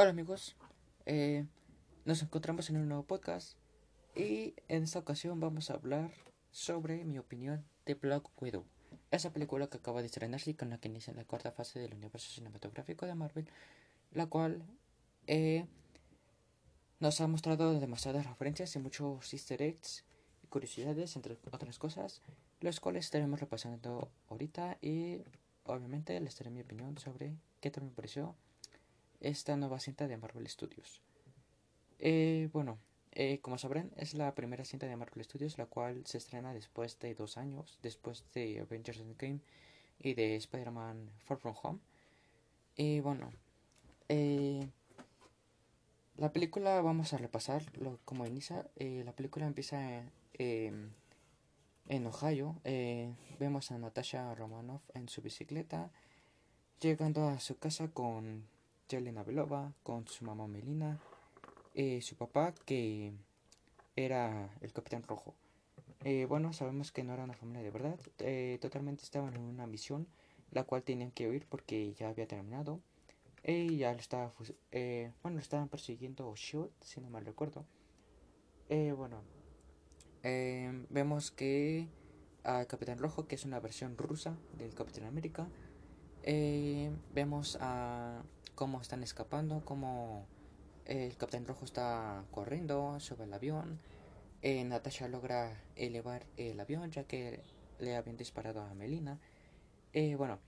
Hola amigos, eh, nos encontramos en un nuevo podcast y en esta ocasión vamos a hablar sobre mi opinión de Black Widow, esa película que acaba de estrenarse y con la que inicia la cuarta fase del universo cinematográfico de Marvel, la cual eh, nos ha mostrado demasiadas referencias y muchos easter eggs y curiosidades, entre otras cosas, los cuales estaremos repasando ahorita y obviamente les daré mi opinión sobre qué tal me pareció esta nueva cinta de Marvel Studios. Eh, bueno, eh, como sabrán, es la primera cinta de Marvel Studios, la cual se estrena después de dos años, después de Avengers Endgame y de Spider-Man Far From Home. Y bueno, eh, la película vamos a repasar lo, como inicia. la película empieza em, en Ohio. vemos a Natasha Romanoff en su bicicleta, llegando a su casa con Yelena Belova, con su mamá Melina, eh, su papá que era el Capitán Rojo. Eh, bueno, sabemos que no era una familia de verdad, eh, totalmente estaban en una misión, la cual tenían que huir porque ya había terminado. Y ya lo estaba, bueno, estaban persiguiendo Shield, si no mal recuerdo. bueno, vemos que al Capitán Rojo, que es una versión rusa del Capitán América, vemos a cómo están escapando, cómo el Capitán Rojo está corriendo sobre el avión. Eh, Natasha logra elevar el avión ya que le habían disparado a Melina. Eh, bueno,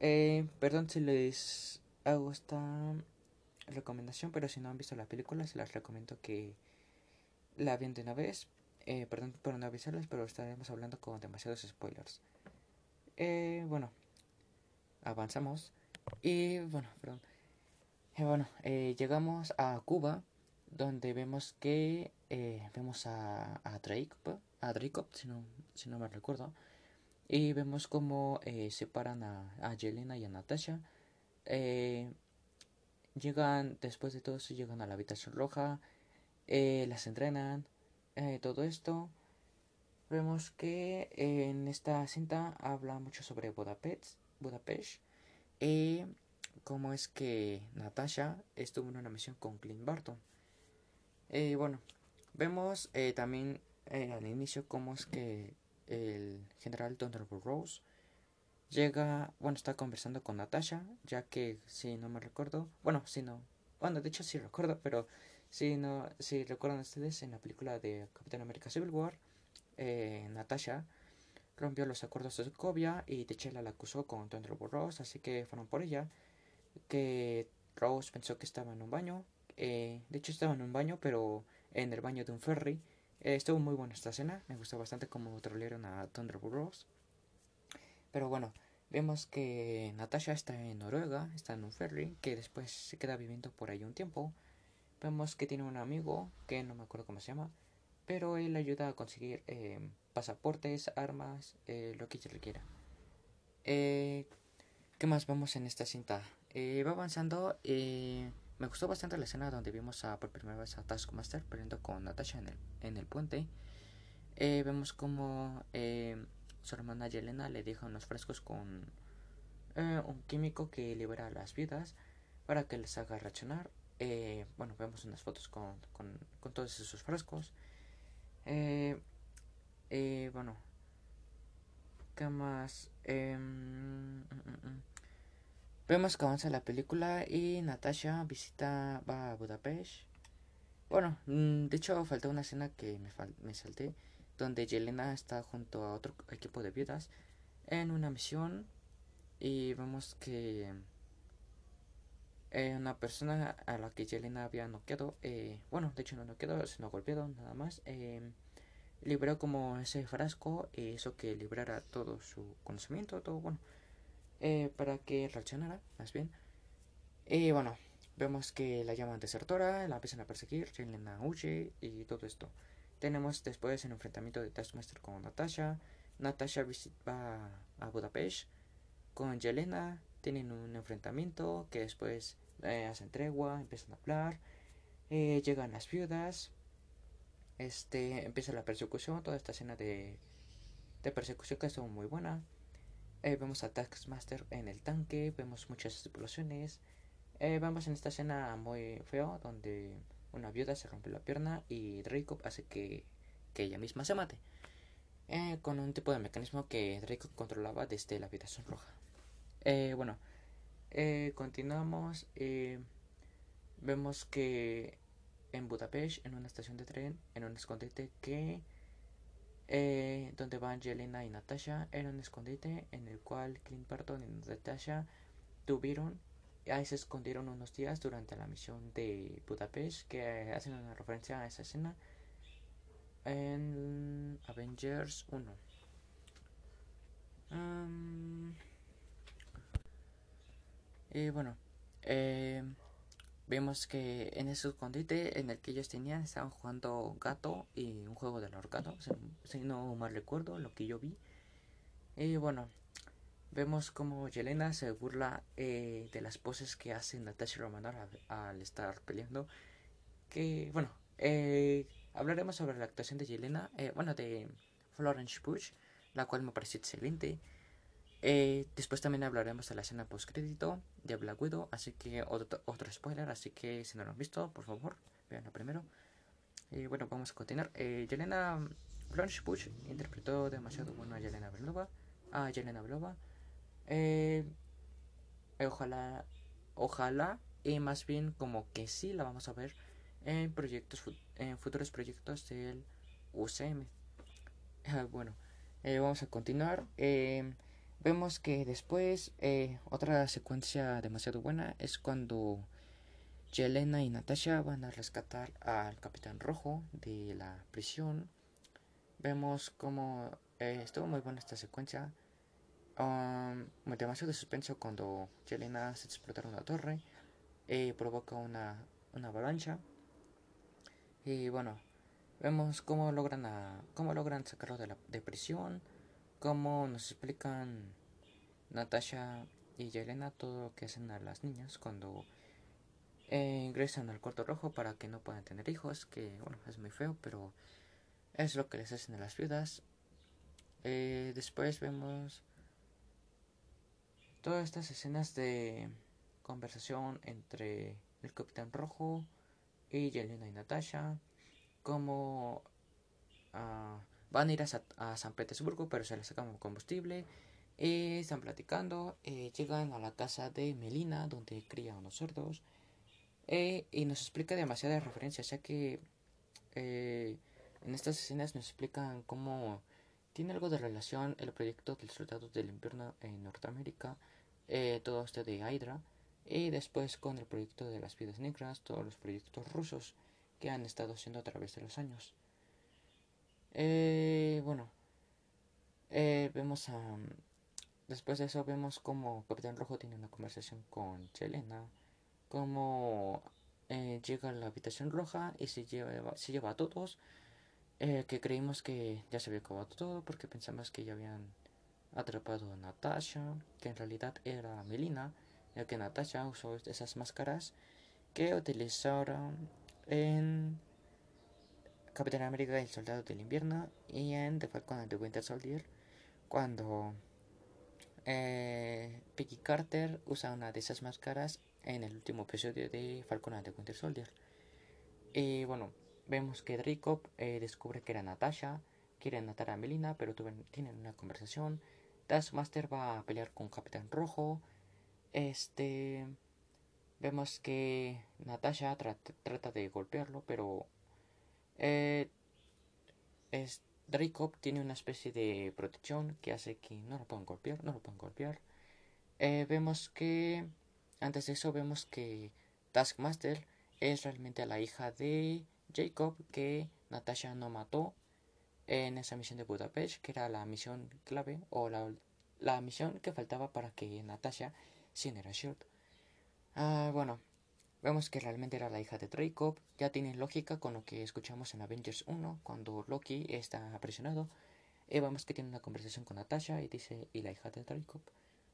eh, perdón si les hago esta recomendación, pero si no han visto la película, se las recomiendo que la vean de una vez. perdón por no avisarles, pero estaremos hablando con demasiados spoilers. bueno, avanzamos. Y bueno, perdón. Eh, bueno, eh, llegamos a Cuba, donde vemos que eh, vemos a, a Drake, a Drake, si no, si no me recuerdo, y vemos cómo separan a, a Yelena y a Natasha. llegan, después de todo eso, llegan a la habitación roja, las entrenan, todo esto. Vemos que en esta cinta habla mucho sobre Budapest, Budapest cómo es que Natasha estuvo en una misión con Clint Barton. Eh, bueno, vemos eh, también eh, al inicio cómo es que el general Thunderbolt Rose llega, bueno, está conversando con Natasha, ya que si no me recuerdo, bueno, si no, bueno, de hecho sí recuerdo, pero si no, si recuerdan ustedes en la película de Capitán América Civil War, Natasha rompió los acuerdos de Sokovia y T'Challa la acusó con Thunderbolt Rose, así que fueron por ella que Rose pensó que estaba en un baño. Eh, de hecho estaba en un baño, pero en el baño de un ferry. Eh, estuvo muy buena esta escena. Me gustó bastante cómo trolearon a Thunderbolt Rose. Pero bueno, vemos que Natasha está en Noruega, está en un ferry, que después se queda viviendo por ahí un tiempo. Vemos que tiene un amigo, que no me acuerdo cómo se llama, pero él ayuda a conseguir eh, pasaportes, armas, lo que ella requiera. ¿Qué más vemos en esta cinta? Eh, va avanzando. Eh, me gustó bastante la escena donde vimos a, por primera vez a Taskmaster peleando con Natasha en el, en el puente. Eh, vemos como su hermana Yelena le deja unos frescos con un químico que libera las vidas para que les haga reaccionar. bueno, vemos unas fotos con, con, con todos esos frescos. bueno, ¿qué más? Em, mm, mm, mm. Vemos que avanza la película y Natasha visita, va a Budapest. Bueno, mm, de hecho faltó una escena que me, me salté, donde Yelena está junto a otro equipo de viudas en una misión y vemos que eh, una persona a la que Yelena había noqueado, eh, bueno, de hecho no noqueado, sino golpeado nada más, eh, liberó como ese frasco, eso que librara todo su conocimiento, todo, bueno, eh, para que reaccionara, más bien. Y bueno, vemos que la llaman desertora, la empiezan a perseguir, Yelena huye y todo esto. Tenemos después el enfrentamiento de Taskmaster con Natasha. Natasha va a Budapest con Yelena, tienen un enfrentamiento que después eh, hacen tregua, empiezan a hablar, eh, llegan las viudas, este, empieza la persecución, toda esta escena de, de persecución que estuvo muy buena. Eh, vemos a Taskmaster en el tanque, vemos muchas explosiones. Eh, vamos en esta escena muy feo donde una viuda se rompe la pierna y Draco hace que, que ella misma se mate. Eh, con un tipo de mecanismo que Draco controlaba desde la habitación roja. Eh, bueno, continuamos. vemos que en Budapest, en una estación de tren, en un escondite que donde van Jelena y Natasha, era un escondite en el cual Clint Barton y Natasha tuvieron ahí se escondieron unos días durante la misión de Budapest que hacen una referencia a esa escena en Avengers 1. y bueno, eh, vemos que en ese escondite en el que ellos tenían estaban jugando gato y un juego del ahorcado, si no mal recuerdo lo que yo vi. Y bueno, vemos como Yelena se burla eh, de las poses que hace Natasha Romanoff al, estar peleando. Que bueno, eh, hablaremos sobre la actuación de Yelena, eh, bueno, de Florence Bush, la cual me pareció excelente. Después también hablaremos de la escena post crédito de Black Widow, así que otro, otro spoiler, así que si no lo han visto, por favor, veanlo primero. Y bueno, vamos a continuar. Yelena Florence Bush interpretó demasiado bueno a Yelena Belova, a Yelena Belova. Eh, ojalá, ojalá, y más bien como que sí la vamos a ver en proyectos, en futuros proyectos del UCM. Bueno, eh, vamos a continuar. Eh, vemos que después otra secuencia demasiado buena es cuando Yelena y Natasha van a rescatar al Capitán Rojo de la prisión. Vemos como estuvo muy buena esta secuencia Um, demasiado de suspenso cuando Yelena hace explotar una torre y provoca una, una avalancha. Y bueno, vemos cómo logran, cómo logran sacarlo de la de prisión, cómo nos explican Natasha y Yelena todo lo que hacen a las niñas cuando eh, ingresan al cuarto rojo para que no puedan tener hijos, que bueno, es muy feo, pero es lo que les hacen a las viudas. Eh, después vemos todas estas escenas de conversación entre el Capitán Rojo y Yelena y Natasha, como ah, van a ir a, San Petersburgo, pero se les saca combustible, y están platicando, eh, llegan a la casa de Melina, donde cría unos cerdos, eh, y nos explica demasiadas referencias, ya que eh, en estas escenas nos explican cómo tiene algo de relación el proyecto del Soldado del Invierno en Norteamérica eh, todo esto de Hydra y después con el proyecto de las vidas negras, todos los proyectos rusos que han estado haciendo a través de los años. Eh, bueno, eh, vemos a... Después de eso vemos como Capitán Rojo tiene una conversación con Chelena, como llega a la habitación roja y se lleva, se lleva a todos, que creímos que ya se había acabado todo porque pensamos que ya habían atrapado a Natasha, que en realidad era Melina, ya que Natasha usó esas máscaras que utilizaron en Capitán América el Soldado del Invierno y en The Falcon and the Winter Soldier cuando eh, Peggy Carter usa una de esas máscaras en el último episodio de Falcon and the Winter Soldier. Y bueno, vemos que Draco eh, descubre que era Natasha, quiere matar a Melina, pero tienen una conversación Taskmaster va a pelear con Capitán Rojo. Este. Vemos que Natasha trata de golpearlo, pero. Eh, es, tiene una especie de protección que hace que no lo puedan golpear, no lo puedan golpear. Eh, vemos que. Antes de eso, vemos que Taskmaster es realmente la hija de Jacob que Natasha no mató en esa misión de Budapest, que era la misión clave o la, la misión que faltaba para que Natasha era Shield. Ah, bueno, vemos que realmente era la hija de Dracov. Ya tiene lógica con lo que escuchamos en Avengers 1 cuando Loki está presionado. Y vemos que tiene una conversación con Natasha y dice, y la hija de Dracov.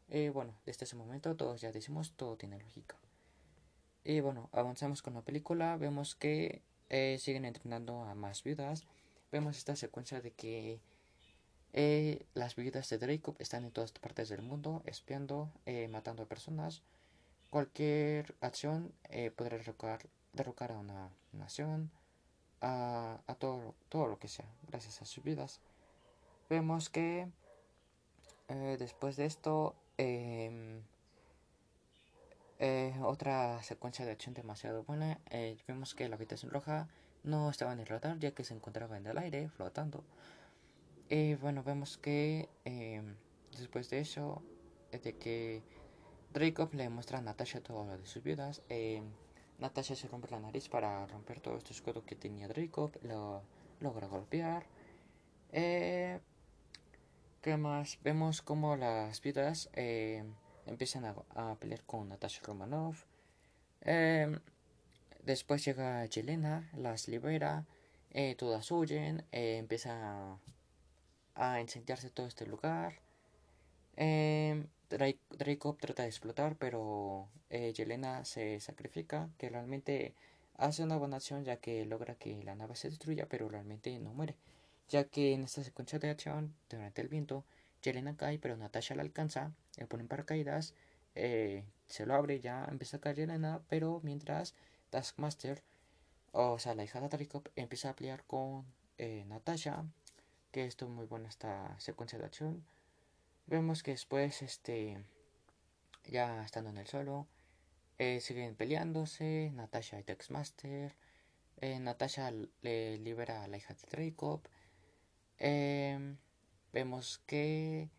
Y bueno, desde ese momento todos ya decimos, todo tiene lógica. Y bueno, avanzamos con la película, vemos que eh, siguen entrenando a más viudas vemos esta secuencia de que eh, las viudas de Draco están en todas partes del mundo, espiando, eh, matando a personas. Cualquier acción eh, podrá derrocar, a una nación, a, todo, todo lo que sea, gracias a sus vidas. Vemos que eh, después de esto, em, eh, otra secuencia de acción demasiado buena, vemos que la habitación roja no estaba en el radar ya que se encontraba en el aire flotando. Y bueno, vemos que em, después de eso, de que Dracob le muestra a Natasha todo lo de sus viudas. Eh, Natasha se rompe la nariz para romper todo este escudo que tenía Dracob. Lo logra golpear. Eh, ¿Qué más? Vemos como las viudas eh, empiezan a, pelear con Natasha Romanov. después llega Yelena, las libera. todas huyen. empieza a incendiarse todo este lugar. Draco trata de explotar, pero eh, Yelena se sacrifica, que realmente hace una buena acción ya que logra que la nave se destruya, pero realmente no muere, ya que en esta secuencia de acción, durante el viento, Yelena cae, pero Natasha la alcanza, le pone paracaídas, eh, se lo abre, ya empieza a caer Yelena, pero mientras Taskmaster, o sea, la hija de Draco, empieza a pelear con eh, Natasha, que esto es muy buena esta secuencia de acción. Vemos que después, este, ya estando en el suelo, eh, siguen peleándose. Natasha y Texmaster. Eh, Natasha le libera a la hija de Dracov. Em, vemos que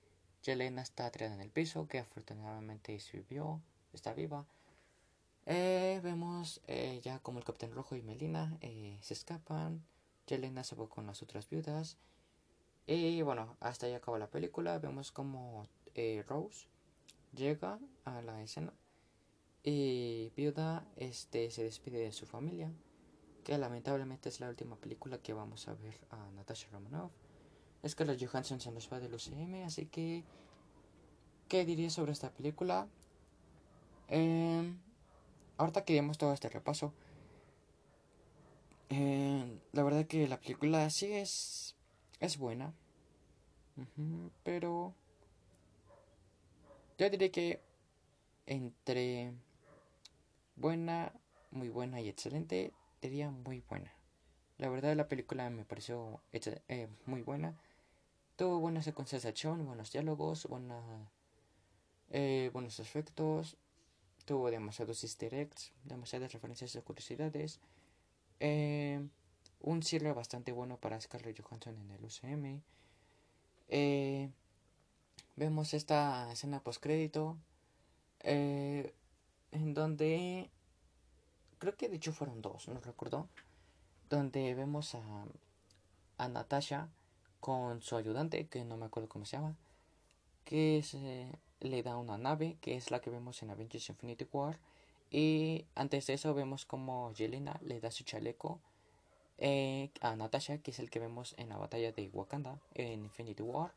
Yelena está tirada en el piso, que afortunadamente vivió, está viva. Eh, vemos ya como el Capitán Rojo y Melina se escapan. Yelena se va con las otras viudas. Y bueno, hasta ahí acaba la película. Vemos como eh, Rose llega a la escena y Viuda este, se despide de su familia. Que lamentablemente es la última película que vamos a ver a Natasha Romanoff. Es que los Johansson se nos va del UCM, así que. ¿Qué diría sobre esta película? Eh, ahorita que vemos todo este repaso. Eh, la verdad que la película sí es es buena. pero yo diría que entre buena, muy buena y excelente, diría muy buena. La verdad la película me pareció eh, muy buena. Tuvo buenas secuencias de buenos diálogos, buena, eh, buenos efectos. Tuvo demasiados easter eggs, demasiadas referencias y curiosidades. Eh, un cierre bastante bueno para Scarlett Johansson en el UCM. Eh, vemos esta escena post crédito eh, en donde creo que de hecho fueron dos, no recuerdo, donde vemos a, a Natasha con su ayudante, que no me acuerdo cómo se llama, que se le da una nave, que es la que vemos en Avengers Infinity War, y antes de eso vemos como Yelena le da su chaleco eh, a Natasha, que es el que vemos en la batalla de Wakanda en Infinity War.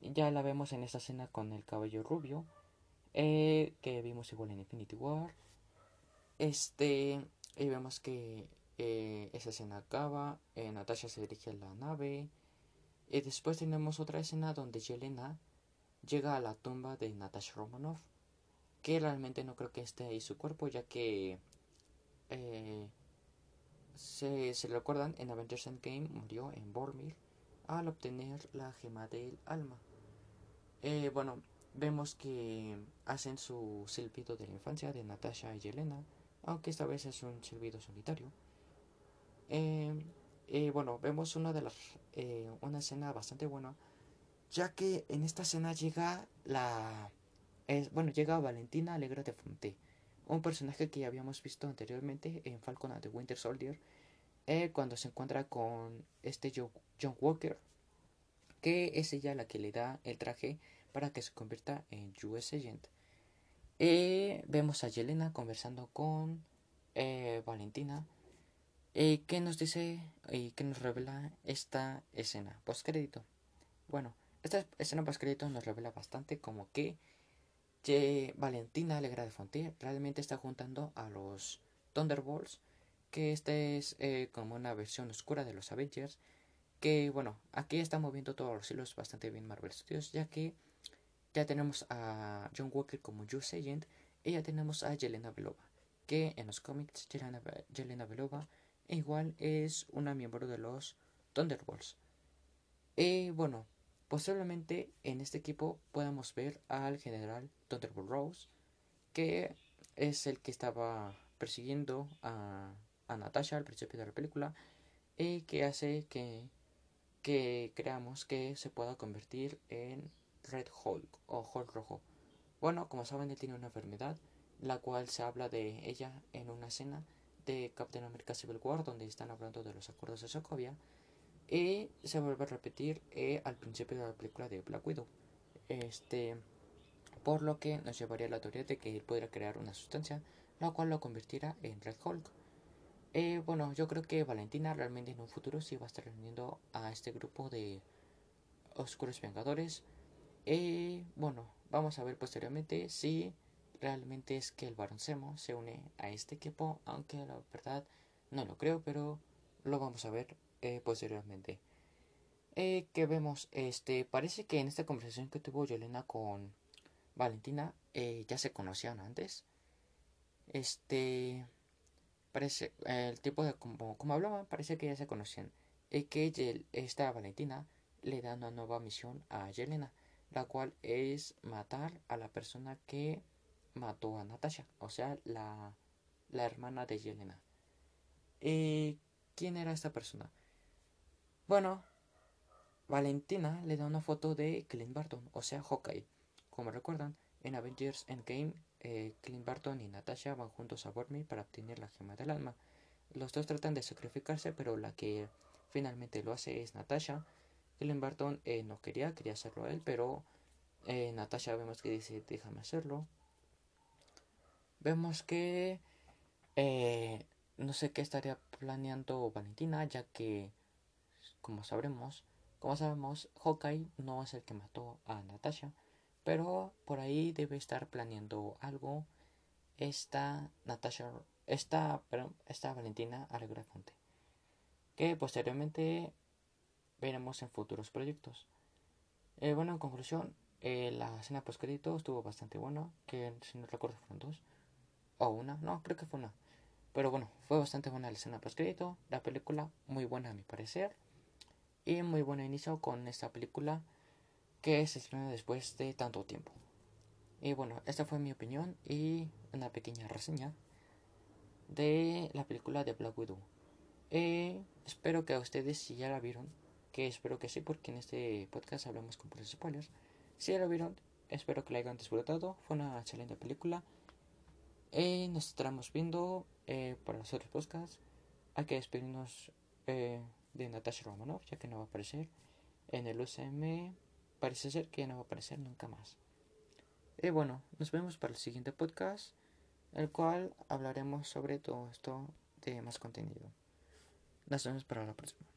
Ya la vemos en esta escena con el cabello rubio, eh, que vimos igual en Infinity War. Este, y vemos que eh, esa escena acaba, Natasha se dirige a la nave. Y después tenemos otra escena donde Yelena llega a la tumba de Natasha Romanoff, que realmente no creo que esté ahí su cuerpo, ya que se, se recuerdan, en Avengers Endgame murió en Bormir al obtener la gema del alma. Eh, bueno, vemos que hacen su silbido de la infancia de Natasha y Yelena, aunque esta vez es un silbido solitario. Eh, eh, bueno, vemos una de las una escena bastante buena, ya que en esta escena llega la bueno llega Valentina Alegre de Fonte un personaje que ya habíamos visto anteriormente en Falcon and the Winter Soldier, eh, cuando se encuentra con este John Walker, que es ella la que le da el traje para que se convierta en US Agent. Eh, vemos a Yelena conversando con eh, Valentina, que nos dice y que nos revela esta escena post crédito. Bueno, esta escena post crédito nos revela bastante como que Valentina Alegra de Fontier realmente está juntando a los Thunderbolts, que esta es eh, como una versión oscura de los Avengers, que bueno, aquí está moviendo todos los hilos bastante bien Marvel Studios, ya que ya tenemos a John Walker como Juice Agent Y ya tenemos a Yelena Belova, que en los cómics Yelena, Yelena Belova igual es una miembro de los Thunderbolts. Y bueno, posiblemente en este equipo podamos ver al general Thunderbolt Rose, que es el que estaba persiguiendo a, a Natasha al principio de la película y que hace que, que creamos que se pueda convertir en Red Hulk o Hulk rojo. Bueno, como saben, él tiene una enfermedad, la cual se habla de ella en una escena de Captain America Civil War, donde están hablando de los acuerdos de Sokovia, y se vuelve a repetir eh, al principio de la película de Black Widow. Este, por lo que nos llevaría a la teoría de que él podría crear una sustancia, la cual lo convertirá en Red Hulk. Eh, bueno, yo creo que Valentina realmente en un futuro sí va a estar reuniendo a este grupo de Oscuros Vengadores. Eh, bueno, vamos a ver posteriormente si realmente es que el Barón se une a este equipo, aunque la verdad no lo creo, pero lo vamos a ver eh, posteriormente. Eh, que vemos, este, parece que en esta conversación que tuvo Yelena con Valentina eh, ya se conocían antes. Este, parece, el tipo de como, como hablaban, parece que ya se conocían. Y que esta Valentina le da una nueva misión a Yelena, la cual es matar a la persona que mató a Natasha, o sea, la, la hermana de Yelena. ¿Y quién era esta persona? Bueno, Valentina le da una foto de Clint Barton, o sea, Hawkeye. Como recuerdan, en Avengers Endgame, eh, Clint Barton y Natasha van juntos a Bormi para obtener la gema del alma. Los dos tratan de sacrificarse, pero la que finalmente lo hace es Natasha. Clint Barton eh, no quería, quería hacerlo él, pero eh, Natasha vemos que dice déjame hacerlo vemos que eh, no sé qué estaría planeando Valentina, ya que, como sabremos, como sabemos, Hawkeye no es el que mató a Natasha, pero por ahí debe estar planeando algo esta Natasha, esta, perdón, esta Valentina Alegra Fonte, que posteriormente veremos en futuros proyectos. Eh, bueno, en conclusión, eh, la escena post crédito estuvo bastante buena, que si no recuerdo fueron dos o una, no, creo que fue una. Pero bueno, fue bastante buena la escena post crédito, la película muy buena a mi parecer y muy buen inicio con esta película que se estrenó después de tanto tiempo. Y bueno, esta fue mi opinión y una pequeña reseña de la película de Black Widow. Eh, espero que a ustedes si ya la vieron, que espero que sí, porque en este podcast hablamos con puros spoilers. Si ya la vieron, espero que la hayan disfrutado. Fue una excelente película. Eh, nos estaremos viendo eh, para los otros podcasts. Hay que despedirnos eh, de Natasha Romanov, ya que no va a aparecer en el UCM. Parece ser que no va a aparecer nunca más. Y bueno, nos vemos para el siguiente podcast, el cual hablaremos sobre todo esto de más contenido. Nos vemos para la próxima.